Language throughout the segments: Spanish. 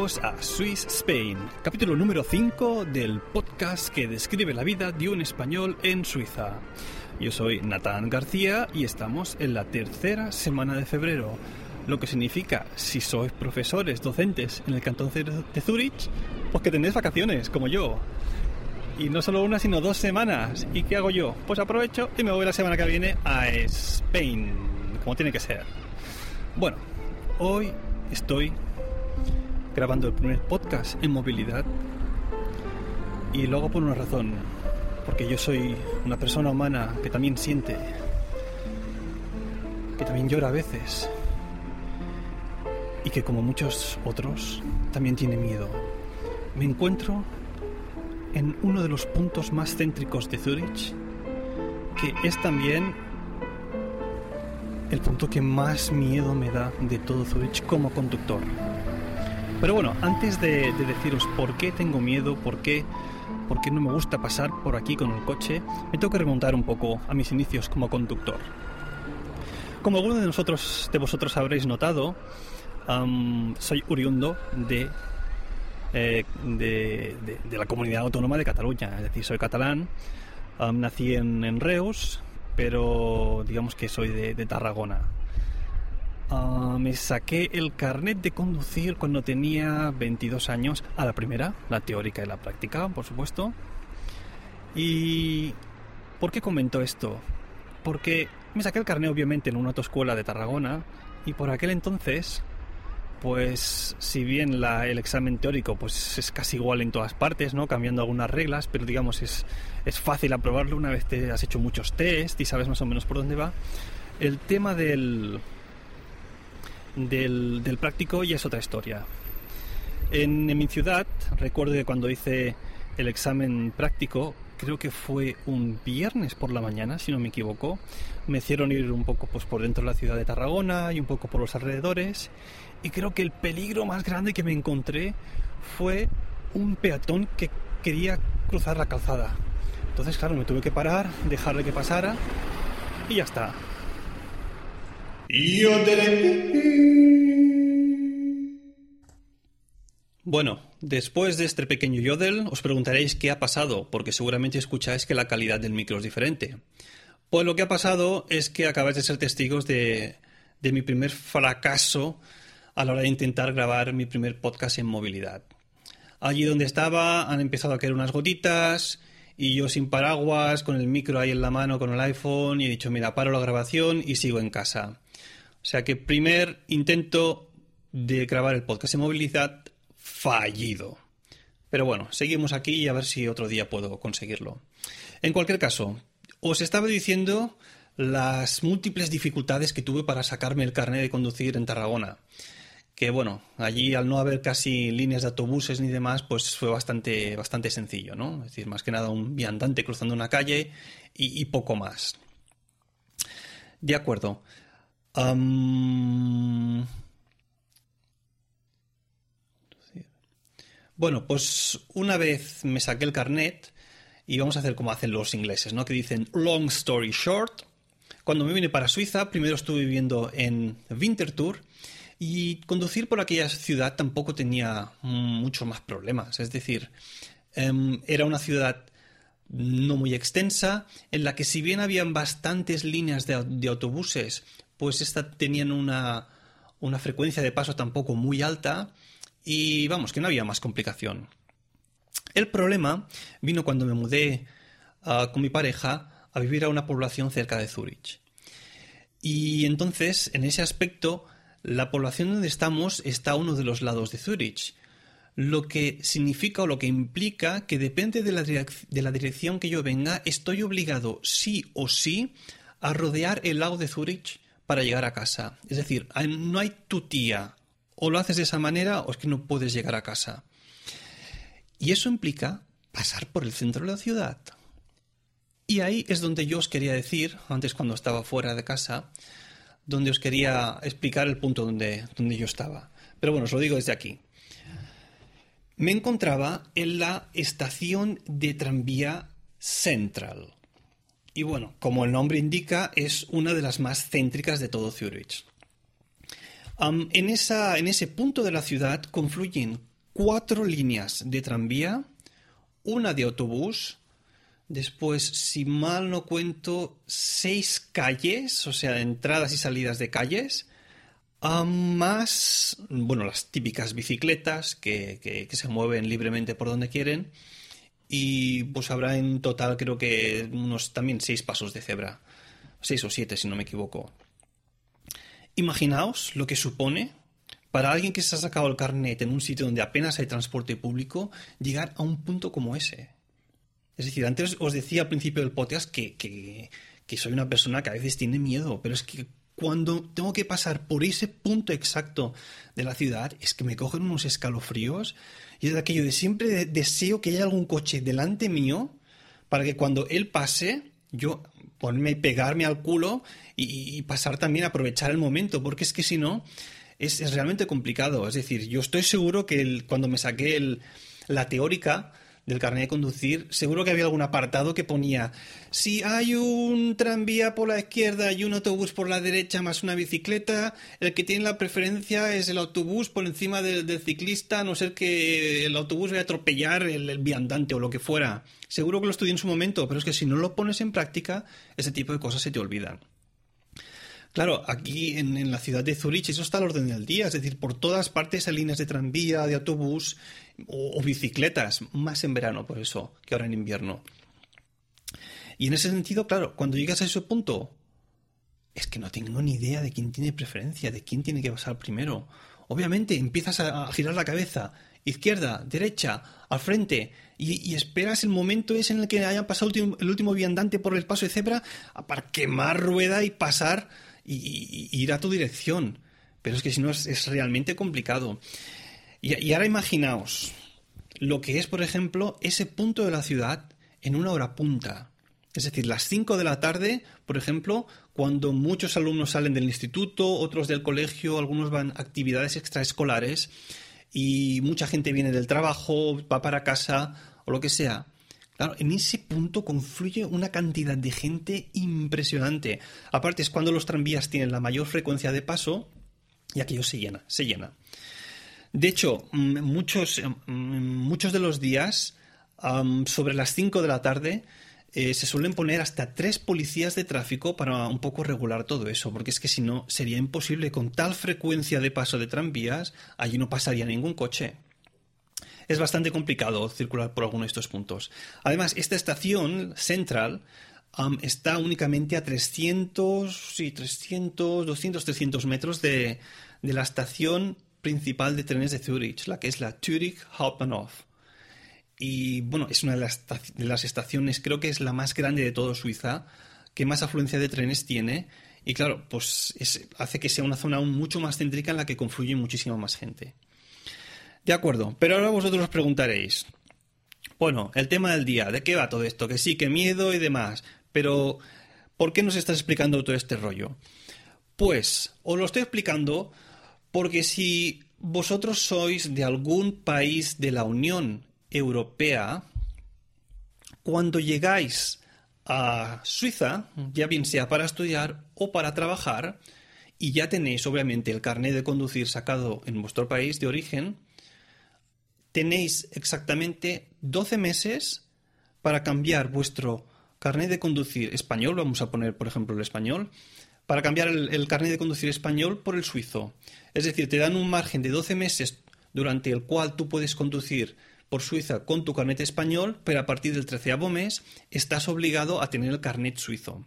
Bienvenidos a Swiss Spain, capítulo número 5 del podcast que describe la vida de un español en Suiza. Yo soy Natán García y estamos en la tercera semana de febrero, lo que significa, si sois profesores, docentes en el cantón de Zurich, pues que tenéis vacaciones, como yo. Y no solo una, sino dos semanas. ¿Y qué hago yo? Pues aprovecho y me voy la semana que viene a Spain, como tiene que ser. Bueno, hoy estoy grabando el primer podcast en movilidad y lo hago por una razón, porque yo soy una persona humana que también siente, que también llora a veces y que como muchos otros también tiene miedo. Me encuentro en uno de los puntos más céntricos de Zurich, que es también el punto que más miedo me da de todo Zurich como conductor. Pero bueno, antes de, deciros por qué tengo miedo, por qué, por qué no me gusta pasar por aquí con el coche, me tengo que remontar un poco a mis inicios como conductor. Como algunos de nosotros, de vosotros habréis notado, soy oriundo de, eh, de, de, la comunidad autónoma de Cataluña, es decir, soy catalán, nací en, en Reus, pero digamos que soy de, Tarragona. Ah, me saqué el carnet de conducir cuando tenía 22 años, a la primera, la teórica y la práctica, por supuesto. ¿Y por qué comento esto? Porque me saqué el carnet obviamente en una autoescuela de Tarragona y por aquel entonces pues si bien el examen teórico pues es casi igual en todas partes, ¿no? Cambiando algunas reglas, pero digamos es, es fácil aprobarlo una vez te has hecho muchos test y sabes más o menos por dónde va. El tema del, del, práctico ya es otra historia. En, en mi ciudad, recuerdo que cuando hice el examen práctico, creo que fue un viernes por la mañana, si no me equivoco, me hicieron ir un poco pues, por dentro de la ciudad de Tarragona y un poco por los alrededores y creo que el peligro más grande que me encontré fue un peatón que quería cruzar la calzada. Entonces, claro, me tuve que parar, dejarle que pasara y ya está. Bueno, después de este pequeño yodel os preguntaréis qué ha pasado, porque seguramente escucháis que la calidad del micro es diferente. Pues lo que ha pasado es que acabáis de ser testigos de, de mi primer fracaso a la hora de intentar grabar mi primer podcast en movilidad. Allí donde estaba han empezado a caer unas gotitas y yo sin paraguas, con el micro ahí en la mano, con el iPhone, y he dicho, mira, paro la grabación y sigo en casa. O sea que primer intento de grabar el podcast en movilidad fallido. Pero bueno, seguimos aquí y a ver si otro día puedo conseguirlo. En cualquier caso, os estaba diciendo las múltiples dificultades que tuve para sacarme el carnet de conducir en Tarragona que bueno, allí al no haber casi líneas de autobuses ni demás, pues fue bastante, bastante sencillo, ¿no? Es decir, más que nada un viandante cruzando una calle y, poco más. De acuerdo. Bueno, pues una vez me saqué el carnet y vamos a hacer como hacen los ingleses, ¿no? Que dicen long story short. Cuando me vine para Suiza, primero estuve viviendo en Winterthur y conducir por aquella ciudad tampoco tenía muchos más problemas. Es decir, em, era una ciudad no muy extensa, en la que si bien habían bastantes líneas de, autobuses, pues esta, tenían una, una frecuencia de paso tampoco muy alta y vamos, que no había más complicación. El problema vino cuando me mudé ah, con mi pareja a vivir a una población cerca de Zurich. Y entonces, en ese aspecto, la población donde estamos está a uno de los lados de Zurich, lo que significa o lo que implica que depende de la, dirección que yo venga, estoy obligado sí o sí a rodear el lago de Zurich para llegar a casa. Es decir, no hay tu tía. O lo haces de esa manera o es que no puedes llegar a casa. Y eso implica pasar por el centro de la ciudad. Y ahí es donde yo os quería decir, antes cuando estaba fuera de casa, donde os quería explicar el punto donde, donde yo estaba. Pero bueno, os lo digo desde aquí. Me encontraba en la estación de tranvía Central. Y bueno, como el nombre indica, es una de las más céntricas de todo Zurich. en, esa, en ese punto de la ciudad confluyen cuatro líneas de tranvía, una de autobús, después, si mal no cuento, seis calles, o sea, entradas y salidas de calles, más, bueno, las típicas bicicletas que, que se mueven libremente por donde quieren, y pues habrá en total creo que unos también seis pasos de cebra, seis o siete si no me equivoco. Imaginaos lo que supone para alguien que se ha sacado el carnet en un sitio donde apenas hay transporte público llegar a un punto como ese. Es decir, antes os decía al principio del podcast que, que, soy una persona que a veces tiene miedo, pero es que cuando tengo que pasar por ese punto exacto de la ciudad, es que me cogen unos escalofríos y es aquello de siempre deseo que haya algún coche delante mío para que cuando él pase, yo ponerme pegarme al culo y, pasar también aprovechar el momento, porque es que si no, es, realmente complicado. Es decir, yo estoy seguro que cuando me saqué la teórica, del carnet de conducir, seguro que había algún apartado que ponía si hay un tranvía por la izquierda y un autobús por la derecha más una bicicleta, el que tiene la preferencia es el autobús por encima del, ciclista, a no ser que el autobús vaya a atropellar el, viandante o lo que fuera. Seguro que lo estudié en su momento, pero es que si no lo pones en práctica, ese tipo de cosas se te olvidan. Claro, aquí en, la ciudad de Zurich eso está al orden del día, es decir, por todas partes hay líneas de tranvía, de autobús o, bicicletas, más en verano por eso que ahora en invierno. Y en ese sentido, claro, cuando llegas a ese punto, es que no tengo ni idea de quién tiene preferencia, de quién tiene que pasar primero. Obviamente empiezas a, girar la cabeza, izquierda, derecha, al frente, y, esperas el momento ese en el que haya pasado el último viandante por el paso de cebra para quemar rueda y pasar y, ir a tu dirección. Pero es que si no es, realmente complicado. Y, ahora imaginaos lo que es, por ejemplo, ese punto de la ciudad en una hora punta. Es decir, las 5 de la tarde, por ejemplo, cuando muchos alumnos salen del instituto, otros del colegio, algunos van a actividades extraescolares y mucha gente viene del trabajo, va para casa o lo que sea. Claro, en ese punto confluye una cantidad de gente impresionante. Aparte es cuando los tranvías tienen la mayor frecuencia de paso y aquello se llena, se llena. De hecho, mm, muchos, mm, muchos de los días, sobre las 5 de la tarde, eh, se suelen poner hasta tres policías de tráfico para un poco regular todo eso, porque es que si no sería imposible con tal frecuencia de paso de tranvías, allí no pasaría ningún coche es bastante complicado circular por alguno de estos puntos. Además, esta estación central está únicamente a 300, sí, 300, 200, 300 metros de, la estación principal de trenes de Zurich, la que es la Zurich Hauptbahnhof. Y bueno, es una de las, de estaciones, creo que es la más grande de todo Suiza, que más afluencia de trenes tiene. Y claro, pues hace que sea una zona aún mucho más céntrica en la que confluye muchísima más gente. De acuerdo, pero ahora vosotros os preguntaréis, bueno, el tema del día, ¿de qué va todo esto? Que sí, que miedo y demás, pero ¿por qué nos estás explicando todo este rollo? Pues os lo estoy explicando porque si vosotros sois de algún país de la Unión Europea, cuando llegáis a Suiza, ya bien sea para estudiar o para trabajar, y ya tenéis obviamente el carnet de conducir sacado en vuestro país de origen, tenéis exactamente 12 meses para cambiar vuestro carnet de conducir español, vamos a poner por ejemplo el español, para cambiar el, carnet de conducir español por el suizo. Es decir, te dan un margen de 12 meses durante el cual tú puedes conducir por Suiza con tu carnet español, pero a partir del treceavo mes estás obligado a tener el carnet suizo.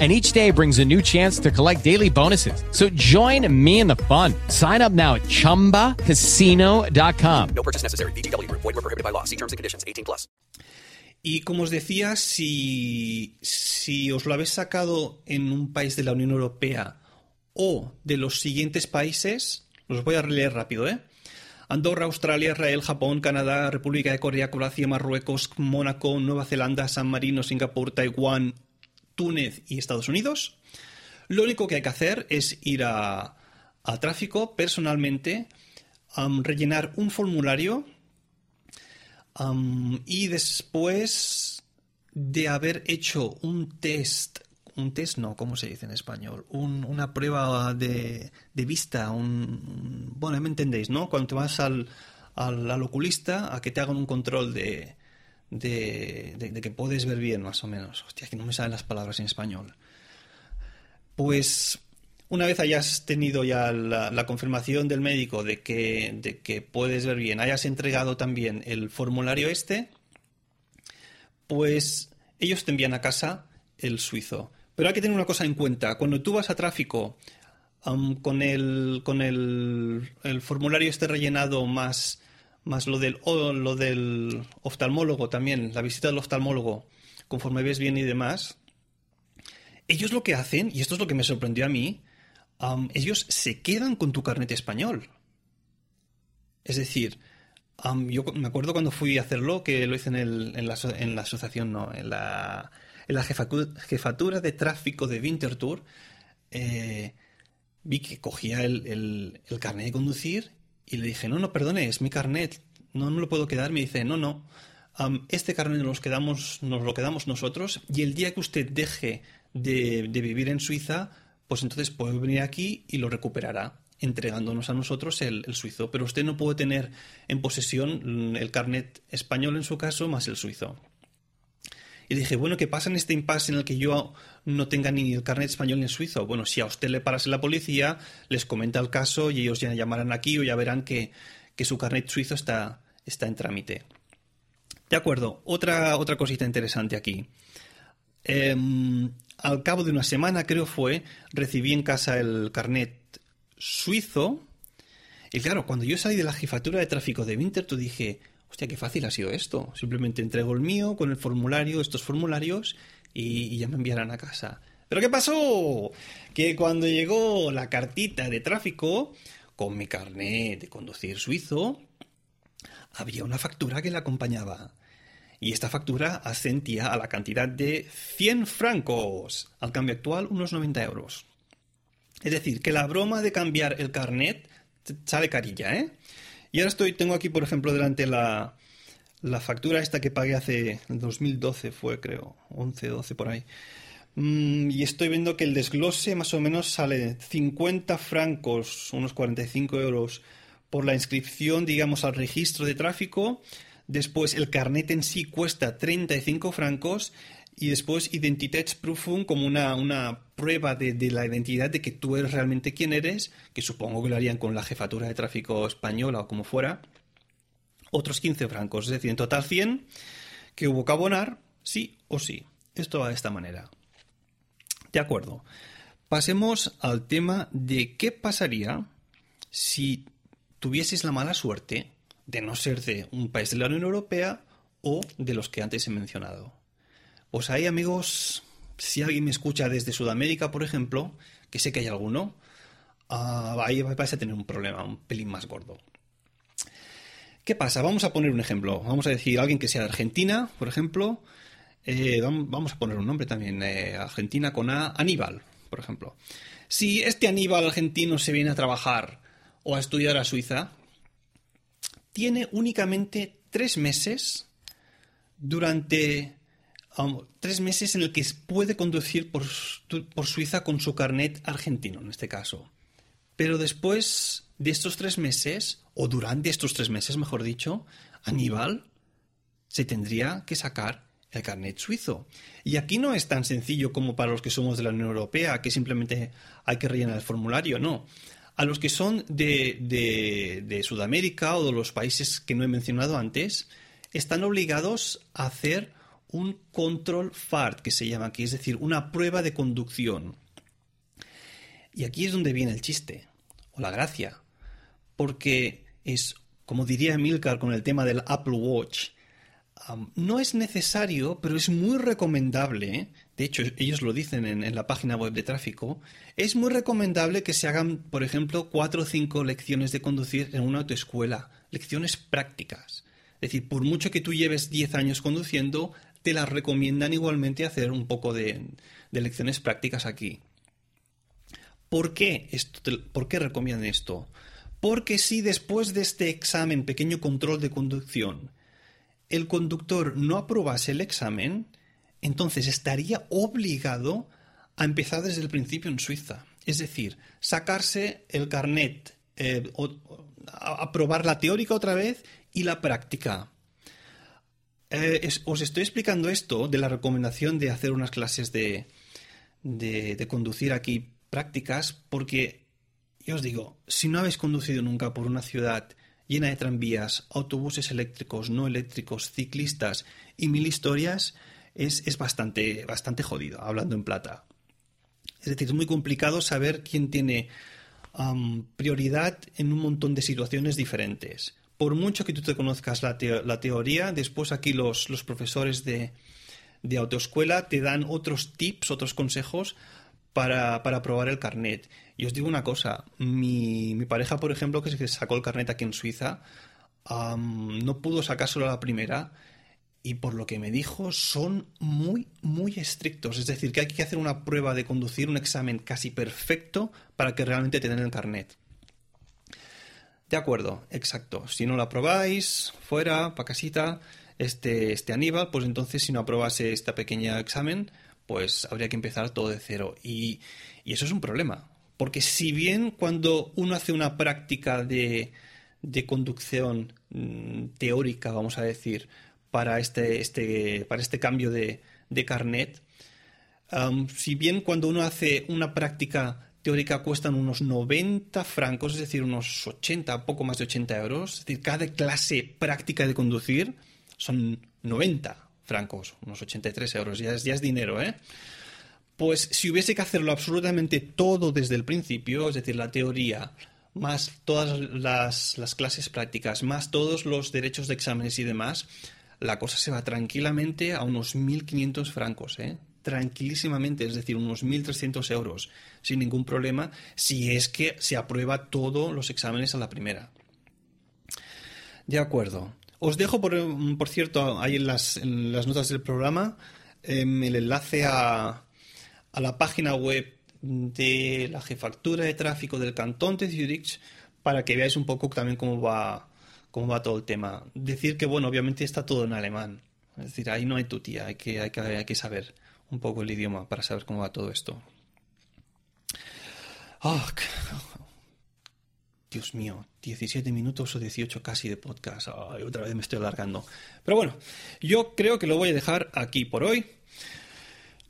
and each day brings a new chance to collect daily bonuses. So join me in the fun. Sign up now at ChumbaCasino.com. No purchase necessary. BGW. Void were prohibited by law. See terms and conditions. 18 plus. Y como os decía, si, si os lo habéis sacado en un país de la Unión Europea o de los siguientes países, los voy a releer rápido, ¿eh? Andorra, Australia, Israel, Japón, Canadá, República de Corea, Croacia, Marruecos, Mónaco, Nueva Zelanda, San Marino, Singapur, Taiwán, Túnez y Estados Unidos. Lo único que hay que hacer es ir a, tráfico personalmente, rellenar un formulario y después de haber hecho un test, un test no, ¿cómo se dice en español? Un- una prueba de, de vista, un, bueno, me entendéis, ¿no? Cuando te vas al, al, al oculista a que te hagan un control de, de, que puedes ver bien, más o menos. Hostia, que no me salen las palabras en español. Pues una vez hayas tenido ya la, confirmación del médico de que, de que puedes ver bien, hayas entregado también el formulario este, pues ellos te envían a casa el suizo. Pero hay que tener una cosa en cuenta. Cuando tú vas a tráfico con el, con el, el formulario este rellenado más, más lo, del, lo del oftalmólogo también, la visita del oftalmólogo, conforme ves bien y demás, ellos lo que hacen, y esto es lo que me sorprendió a mí, ellos se quedan con tu carnet español. Es decir, am, yo me acuerdo cuando fui a hacerlo, que lo hice en, el- en la, en la asociación, no, en la, en la jefatura de tráfico de Winterthur, eh, vi que cogía el, el- el carnet de conducir y le dije, no, no, perdone, es mi carnet, no me lo puedo quedar. Me dice, no, no, am, este carnet nos, quedamos, nos lo quedamos nosotros y el día que usted deje de, de vivir en Suiza, pues entonces puede venir aquí y lo recuperará entregándonos a nosotros el, el suizo. Pero usted no puede tener en posesión mm, el carnet español en su caso más el suizo. Y dije, bueno, ¿qué pasa en este impasse en el que yo no tenga ni el carnet español ni el suizo? Bueno, si a usted le parase la policía, les comenta el caso y ellos ya llamarán aquí o ya verán que, que su carnet suizo está, está en trámite. De acuerdo, otra, otra cosita interesante aquí. Em, al cabo de una semana, creo fue, recibí en casa el carnet suizo. Y claro, cuando yo salí de la jefatura de tráfico de Winterthur dije, hostia, qué fácil ha sido esto. Simplemente entrego el mío con el formulario, estos formularios, y, ya me enviarán a casa. ¿Pero qué pasó? Que cuando llegó la cartita de tráfico, con mi carnet de conducir suizo, había una factura que la acompañaba. Y esta factura ascendía a la cantidad de 100 francos, al cambio actual unos 90 euros. Es decir, que la broma de cambiar el carnet sale carilla, ¿eh? Y ahora estoy, tengo aquí, por ejemplo, delante la, la factura esta que pagué hace 2012, fue creo, 11, 12 por ahí. Mm, y estoy viendo que el desglose más o menos sale 50 francos, unos 45 euros, por la inscripción, digamos, al registro de tráfico. Después el carnet en sí cuesta 35 francos y después Identitätsprüfung como una, una prueba de, de la identidad de que tú eres realmente quien eres, que supongo que lo harían con la jefatura de tráfico española o como fuera, otros 15 francos, es decir, en total 100 que hubo que abonar sí o sí. Esto va de esta manera. De acuerdo. Pasemos al tema de qué pasaría si tuvieses la mala suerte de no ser de un país de la Unión Europea o de los que antes he mencionado. Pues ahí, amigos, si alguien me escucha desde Sudamérica, por ejemplo, que sé que hay alguno, ah, ahí vais a tener un problema, un pelín más gordo. ¿Qué pasa? Vamos a poner un ejemplo. Vamos a decir alguien que sea de Argentina, por ejemplo. Eh, vam- vamos a poner un nombre también. eh, Argentina con A, Aníbal, por ejemplo. Si este Aníbal argentino se viene a trabajar o a estudiar a Suiza, tiene únicamente tres meses durante tres meses en el que puede conducir por, por Suiza con su carnet argentino, en este caso. Pero después de estos tres meses, o durante estos tres meses, mejor dicho, Aníbal se tendría que sacar el carnet suizo. Y aquí no es tan sencillo como para los que somos de la Unión Europea, que simplemente hay que rellenar el formulario, no. A los que son de, de, Sudamérica o de los países que no he mencionado antes, están obligados a hacer un control FART, que se llama aquí, es decir, una prueba de conducción. Y aquí es donde viene el chiste, o la gracia, porque es, como diría Milcar con el tema del Apple Watch, no es necesario, pero es muy recomendable, de hecho ellos lo dicen en, la página web de tráfico, es muy recomendable que se hagan, por ejemplo, cuatro o cinco lecciones de conducir en una autoescuela, lecciones prácticas. Es decir, por mucho que tú lleves 10 años conduciendo, te las recomiendan igualmente hacer un poco de, lecciones prácticas aquí. ¿Por qué, esto, ¿Por qué recomiendan esto? Porque si después de este examen, pequeño control de conducción, el conductor no aprobase el examen, entonces estaría obligado a empezar desde el principio en Suiza. Es decir, sacarse el carnet, eh, aprobar la teórica otra vez y la práctica. Eh, os estoy explicando esto de la recomendación de hacer unas clases de, de, conducir aquí prácticas porque, yo os digo, si no habéis conducido nunca por una ciudad llena de tranvías, autobuses eléctricos, no eléctricos, ciclistas y mil historias, es, bastante, bastante jodido, hablando en plata. Es decir, es muy complicado saber quién tiene prioridad en un montón de situaciones diferentes. Por mucho que tú te conozcas la, teoría, después aquí los, profesores de, autoescuela te dan otros tips, otros consejos para, para probar el carnet. Y os digo una cosa, mi, mi pareja, por ejemplo, que se sacó el carnet aquí en Suiza, no pudo sacárselo a la primera y por lo que me dijo son muy, muy estrictos. Es decir, que hay que hacer una prueba de conducir, un examen casi perfecto para que realmente te den el carnet. De acuerdo, exacto. Si no lo aprobáis, fuera, para casita, este, este Aníbal, pues entonces si no aprobase este pequeño examen, pues habría que empezar todo de cero. Y, eso es un problema. Porque si bien cuando uno hace una práctica de, de conducción mm, teórica, vamos a decir, para este, este, para este cambio de, de carnet, si bien cuando uno hace una práctica teórica cuestan unos 90 francos, es decir, unos 80, poco más de 80 euros, es decir, cada clase práctica de conducir son 90 francos, unos 83 euros, ya es, ya es dinero, ¿eh? Pues si hubiese que hacerlo absolutamente todo desde el principio, es decir, la teoría, más todas las, las clases prácticas, más todos los derechos de exámenes y demás, la cosa se va tranquilamente a unos 1.500 francos, ¿eh? Tranquilísimamente, es decir, unos 1.300 euros, sin ningún problema, si es que se aprueba todos los exámenes a la primera. De acuerdo. Os dejo, por, por cierto, ahí en las, las, notas del programa em, el enlace a, a, la página web de la jefatura de tráfico del cantón de Zurich para que veáis un poco también cómo va, cómo va todo el tema. Decir que, bueno, obviamente está todo en alemán. Es decir, ahí no hay tutía, hay que, hay que saber un poco el idioma para saber cómo va todo esto. Ah, Dios mío, 17 minutos o 18 casi de podcast. otra vez me estoy alargando. Pero bueno, yo creo que lo voy a dejar aquí por hoy.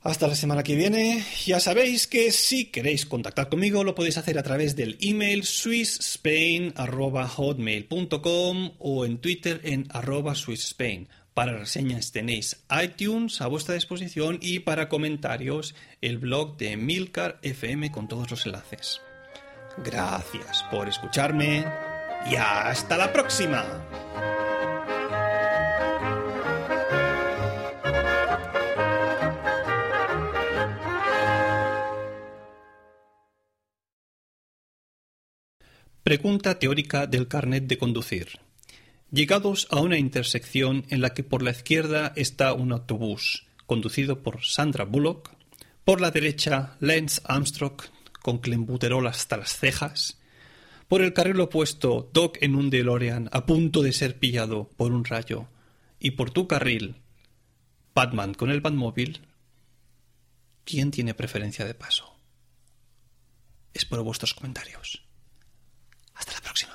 Hasta la semana que viene. Ya sabéis que si queréis contactar conmigo lo podéis hacer a través del email swissspain.hotmail.com o en Twitter en arroba swissspain. Para reseñas tenéis iTunes a vuestra disposición y para comentarios el blog de Milcar FM con todos los enlaces. Gracias por escucharme y hasta la próxima. Pregunta teórica del carnet de conducir. Llegados a una intersección en la que por la izquierda está un autobús conducido por Sandra Bullock, por la derecha Lance Armstrong con clembuterol hasta las cejas, por el carril opuesto Doc en un DeLorean a punto de ser pillado por un rayo, y por tu carril Batman con el Batmóvil, ¿quién tiene preferencia de paso? Espero vuestros comentarios. Hasta la próxima.